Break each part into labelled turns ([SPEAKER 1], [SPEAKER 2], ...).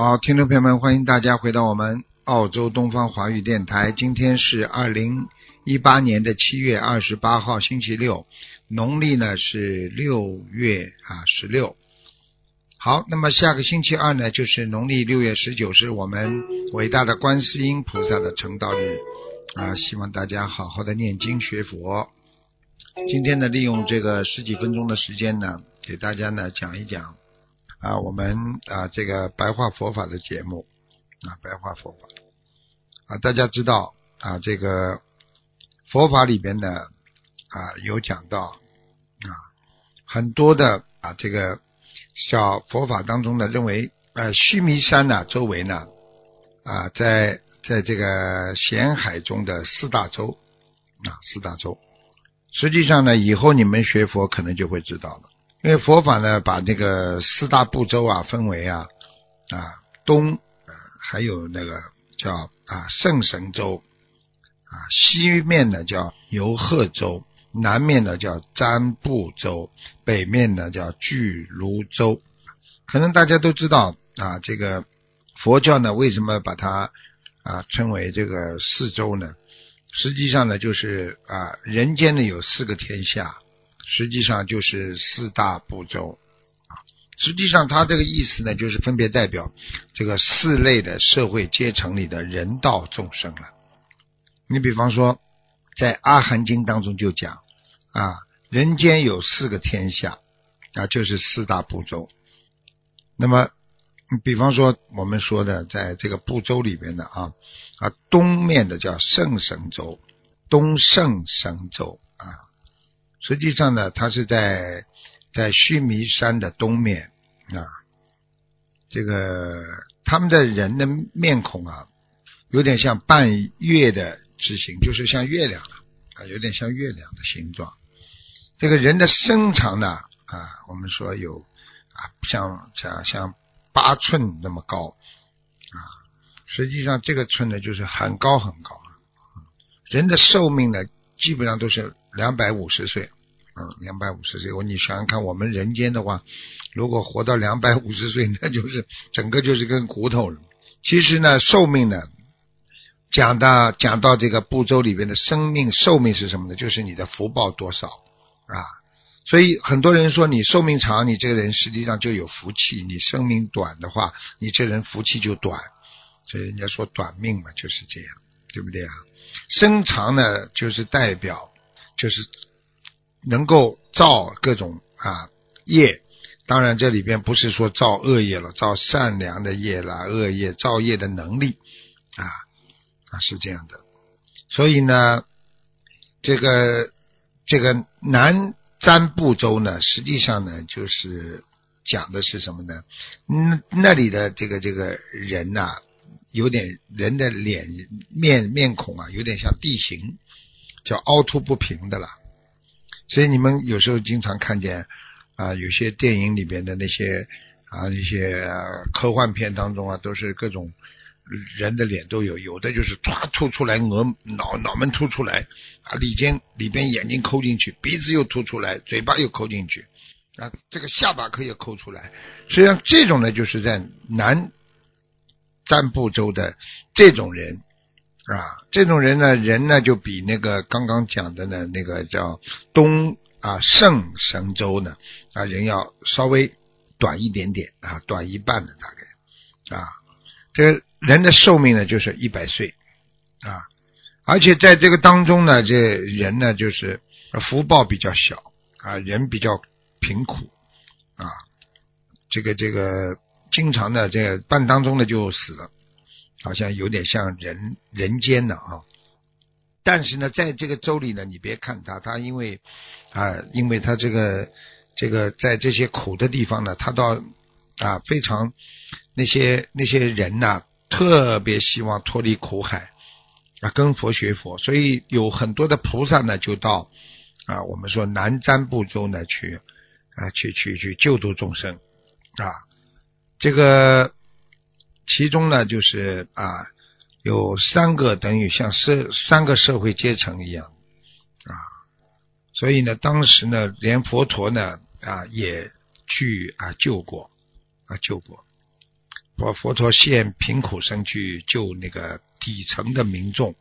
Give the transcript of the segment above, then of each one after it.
[SPEAKER 1] 好，听众朋友们，欢迎大家回到我们澳洲东方华语电台。今天是二零一八年的七月二十八号，星期六，农历呢是六月啊十六。好，那么下个星期二呢，就是农历六月十九，是我们伟大的观世音菩萨的成道日啊！希望大家好好的念经学佛。今天呢，利用这个十几分钟的时间呢，给大家呢讲一讲。啊，我们啊，这个白话佛法的节目啊，白话佛法啊，大家知道啊，这个佛法里边呢啊，有讲到啊，很多的啊，这个小佛法当中呢，认为呃，须弥山呢周围呢啊，在在这个咸海中的四大洲啊，四大洲，实际上呢，以后你们学佛可能就会知道了。因为佛法呢，把这个四大部洲啊分为啊啊东呃还有那个叫啊圣神州啊西面呢叫游贺州，南面呢叫占布州，北面呢叫巨卢州。可能大家都知道啊，这个佛教呢为什么把它啊称为这个四洲呢？实际上呢就是啊人间呢有四个天下。实际上就是四大部洲啊，实际上它这个意思呢，就是分别代表这个四类的社会阶层里的人道众生了。你比方说，在《阿含经》当中就讲啊，人间有四个天下啊，就是四大部洲。那么，比方说我们说的，在这个部洲里边的啊啊，东面的叫圣神州，东圣神州啊。实际上呢，它是在在须弥山的东面啊。这个他们的人的面孔啊，有点像半月的之形，就是像月亮啊，有点像月亮的形状。这个人的身长呢啊，我们说有啊，像像像八寸那么高啊。实际上这个寸呢，就是很高很高。人的寿命呢？基本上都是两百五十岁，嗯，两百五十岁。我你想想看，我们人间的话，如果活到两百五十岁，那就是整个就是根骨头了。其实呢，寿命呢，讲到讲到这个步骤里边的生命寿命是什么呢？就是你的福报多少啊。所以很多人说你寿命长，你这个人实际上就有福气；你生命短的话，你这人福气就短。所以人家说短命嘛，就是这样，对不对啊？身长呢，就是代表，就是能够造各种啊业。当然，这里边不是说造恶业了，造善良的业啦，恶业造业的能力啊啊是这样的。所以呢，这个这个南瞻部洲呢，实际上呢，就是讲的是什么呢？嗯，那里的这个这个人呐。有点人的脸面面孔啊，有点像地形，叫凹凸不平的了。所以你们有时候经常看见啊，有些电影里边的那些啊，一些科幻片当中啊，都是各种人的脸都有，有的就是唰凸出来，额脑脑门凸出来啊，里间里边眼睛抠进去，鼻子又凸出来，嘴巴又抠进去啊，这个下巴可以抠出来。实际上这种呢，就是在南。占部洲的这种人啊，这种人呢，人呢就比那个刚刚讲的呢，那个叫东啊圣神州呢啊，人要稍微短一点点啊，短一半的大概啊，这人的寿命呢就是一百岁啊，而且在这个当中呢，这人呢就是福报比较小啊，人比较贫苦啊，这个这个。经常呢，这个半当中呢就死了，好像有点像人人间的啊。但是呢，在这个州里呢，你别看他，他因为啊，因为他这个这个在这些苦的地方呢，他到啊非常那些那些人呐，特别希望脱离苦海啊，跟佛学佛，所以有很多的菩萨呢，就到啊我们说南瞻部洲呢去啊去去去救度众生啊，这个其中呢就是啊有三个等于像社三个社会阶层一样啊，所以呢当时呢连佛陀呢。啊，也去啊救过，啊救过，佛佛陀现贫苦身去救那个底层的民众。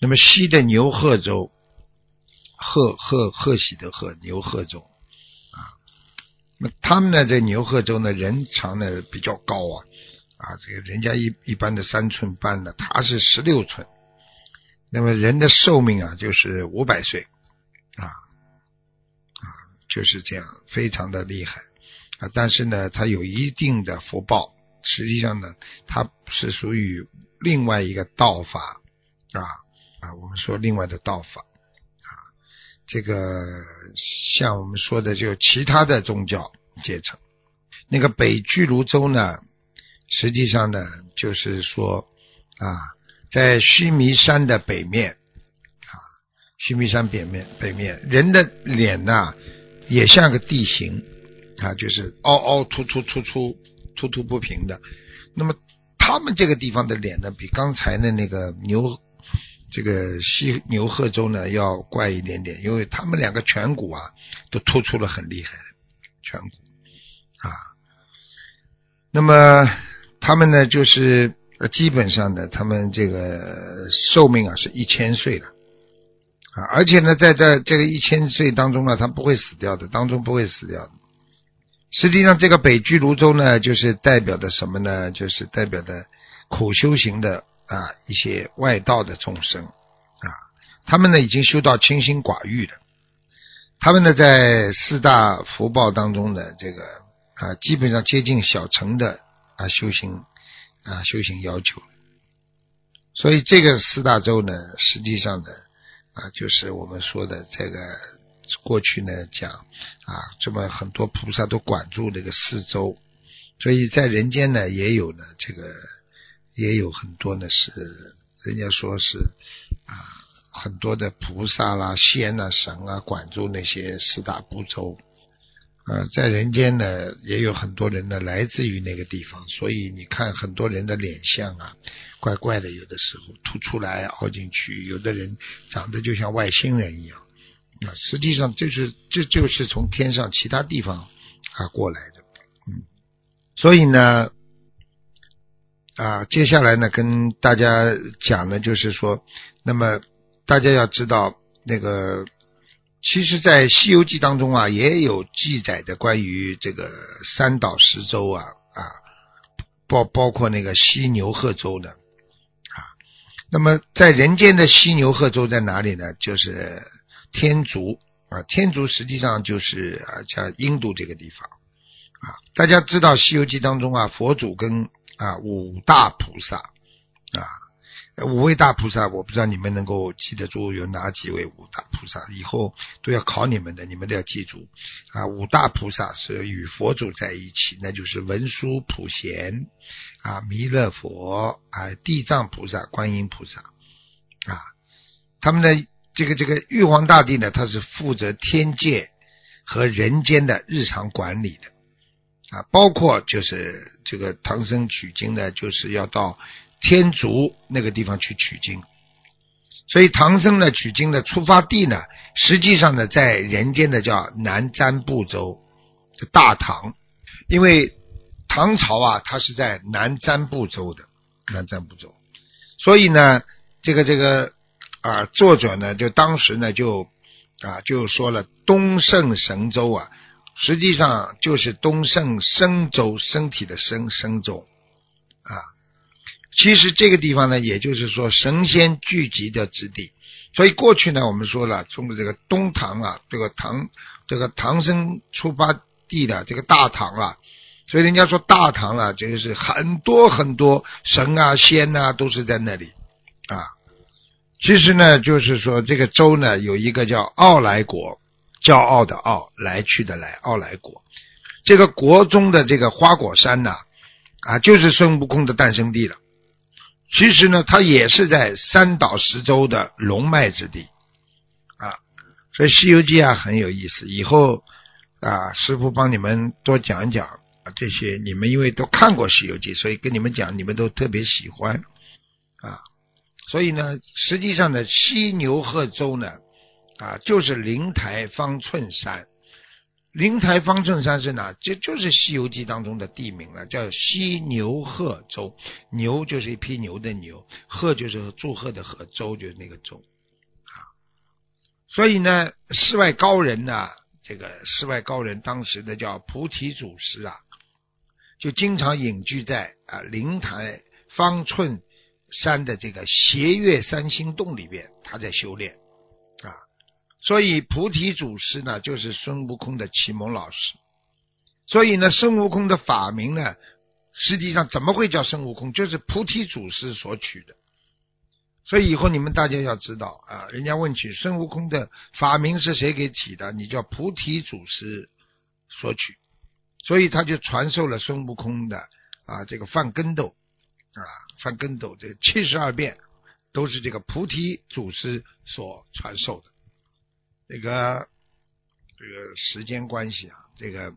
[SPEAKER 1] 那么西的牛贺州，贺贺贺喜的贺牛贺州啊，那他们呢在牛贺州呢人长呢比较高啊啊，这个人家一一般的三寸半呢，他是十六寸，那么人的寿命啊就是五百岁啊啊。就是这样，非常的厉害啊！但是呢，他有一定的福报。实际上呢，他是属于另外一个道法啊啊，我们说另外的道法啊。这个像我们说的，就其他的宗教阶层。那个北俱泸州呢，实际上呢，就是说啊，在须弥山的北面啊，须弥山北面北面人的脸呐。也像个地形啊，就是凹凹凸凸凸凸凸凸不平的。那么他们这个地方的脸呢，比刚才的那个牛这个西牛贺州呢要怪一点点，因为他们两个颧骨啊都突出了很厉害颧骨啊。那么他们呢，就是基本上呢，他们这个寿命啊是一千岁了。啊，而且呢，在在这个一千岁当中呢，他不会死掉的，当中不会死掉的。实际上，这个北俱泸州呢，就是代表的什么呢？就是代表的苦修行的啊一些外道的众生啊，他们呢已经修到清心寡欲了。他们呢在四大福报当中的这个啊，基本上接近小乘的啊修行啊修行要求。所以这个四大洲呢，实际上呢。啊，就是我们说的这个过去呢讲啊，这么很多菩萨都管住这个四周，所以在人间呢也有呢这个也有很多呢是人家说是啊很多的菩萨啦、仙呐、神啊管住那些四大部洲。呃，在人间呢，也有很多人呢来自于那个地方，所以你看很多人的脸相啊，怪怪的，有的时候凸出来凹进去，有的人长得就像外星人一样啊。实际上，就是这就是从天上其他地方啊过来的，嗯。所以呢，啊，接下来呢，跟大家讲的就是说，那么大家要知道那个。其实，在《西游记》当中啊，也有记载的关于这个三岛十洲啊啊，包包括那个西牛贺州的啊。那么，在人间的西牛贺州在哪里呢？就是天竺啊，天竺实际上就是啊，叫印度这个地方啊。大家知道《西游记》当中啊，佛祖跟啊五大菩萨啊。五位大菩萨，我不知道你们能够记得住有哪几位五大菩萨，以后都要考你们的，你们都要记住啊。五大菩萨是与佛祖在一起，那就是文殊普贤啊、弥勒佛啊、地藏菩萨、观音菩萨啊。他们的这个这个玉皇大帝呢，他是负责天界和人间的日常管理的啊，包括就是这个唐僧取经呢，就是要到。天竺那个地方去取经，所以唐僧呢取经的出发地呢，实际上呢在人间的叫南瞻部洲，大唐，因为唐朝啊，它是在南瞻部洲的南瞻部洲，所以呢，这个这个啊，作者呢就当时呢就啊就说了东胜神州啊，实际上就是东胜神州身体的身神州。啊。其实这个地方呢，也就是说神仙聚集的之地。所以过去呢，我们说了，从这个东唐啊，这个唐这个唐僧出发地的这个大唐啊，所以人家说大唐啊，这个是很多很多神啊仙呐都是在那里啊。其实呢，就是说这个州呢有一个叫傲来国，骄傲的傲，来去的来，傲来国。这个国中的这个花果山呐，啊，就是孙悟空的诞生地了。其实呢，它也是在三岛十洲的龙脉之地，啊，所以《西游记》啊很有意思。以后啊，师傅帮你们多讲讲啊这些，你们因为都看过《西游记》，所以跟你们讲，你们都特别喜欢啊。所以呢，实际上呢，西牛贺州呢，啊，就是灵台方寸山。灵台方寸山是哪？这就是《西游记》当中的地名了，叫西牛贺州。牛就是一匹牛的牛，贺就是祝贺的贺，州就是那个州啊。所以呢，世外高人呢，这个世外高人当时的叫菩提祖师啊，就经常隐居在啊灵台方寸山的这个斜月三星洞里边，他在修炼啊。所以菩提祖师呢，就是孙悟空的启蒙老师。所以呢，孙悟空的法名呢，实际上怎么会叫孙悟空？就是菩提祖师所取的。所以以后你们大家要知道啊，人家问起孙悟空的法名是谁给起的，你叫菩提祖师所取。所以他就传授了孙悟空的啊这个翻跟斗啊翻跟斗这七十二变，都是这个菩提祖师所传授的。这个这个时间关系啊，这个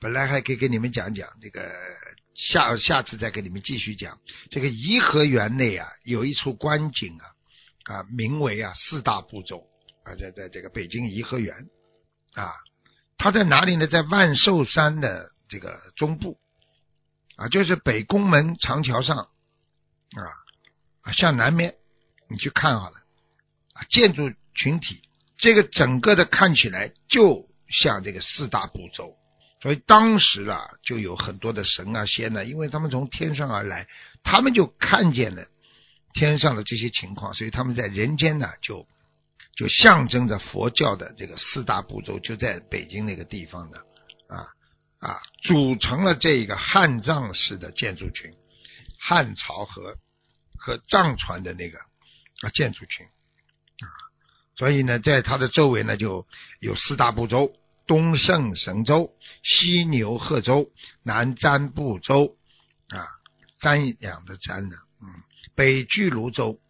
[SPEAKER 1] 本来还可以跟你们讲讲，这个下下次再跟你们继续讲。这个颐和园内啊，有一处观景啊，啊，名为啊四大步骤啊，在在这个北京颐和园啊，它在哪里呢？在万寿山的这个中部啊，就是北宫门长桥上啊啊向南面，你去看好了啊，建筑群体。这个整个的看起来就像这个四大部洲，所以当时啊就有很多的神啊仙呢，因为他们从天上而来，他们就看见了天上的这些情况，所以他们在人间呢就就象征着佛教的这个四大部洲就在北京那个地方的啊啊组成了这个汉藏式的建筑群，汉朝和和藏传的那个啊建筑群啊。所以呢，在它的周围呢，就有四大部洲：东胜神州、西牛贺州、南瞻部洲啊，瞻仰的瞻呢，嗯，北俱泸州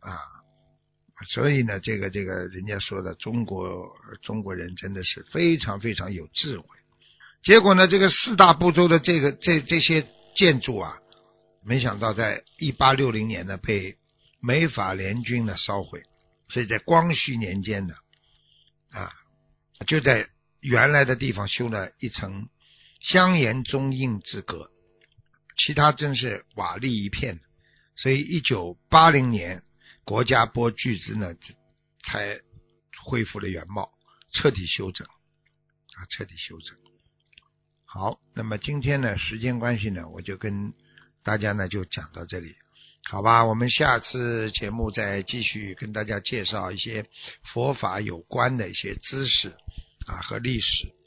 [SPEAKER 1] 啊。所以呢，这个这个人家说的中国中国人真的是非常非常有智慧。结果呢，这个四大部洲的这个这这些建筑啊，没想到在一八六零年呢，被美法联军呢烧毁。所以在光绪年间呢，啊，就在原来的地方修了一层香岩中印之阁，其他真是瓦砾一片。所以一九八零年，国家拨巨资呢，才恢复了原貌，彻底修整，啊，彻底修整。好，那么今天呢，时间关系呢，我就跟大家呢就讲到这里。好吧，我们下次节目再继续跟大家介绍一些佛法有关的一些知识啊和历史。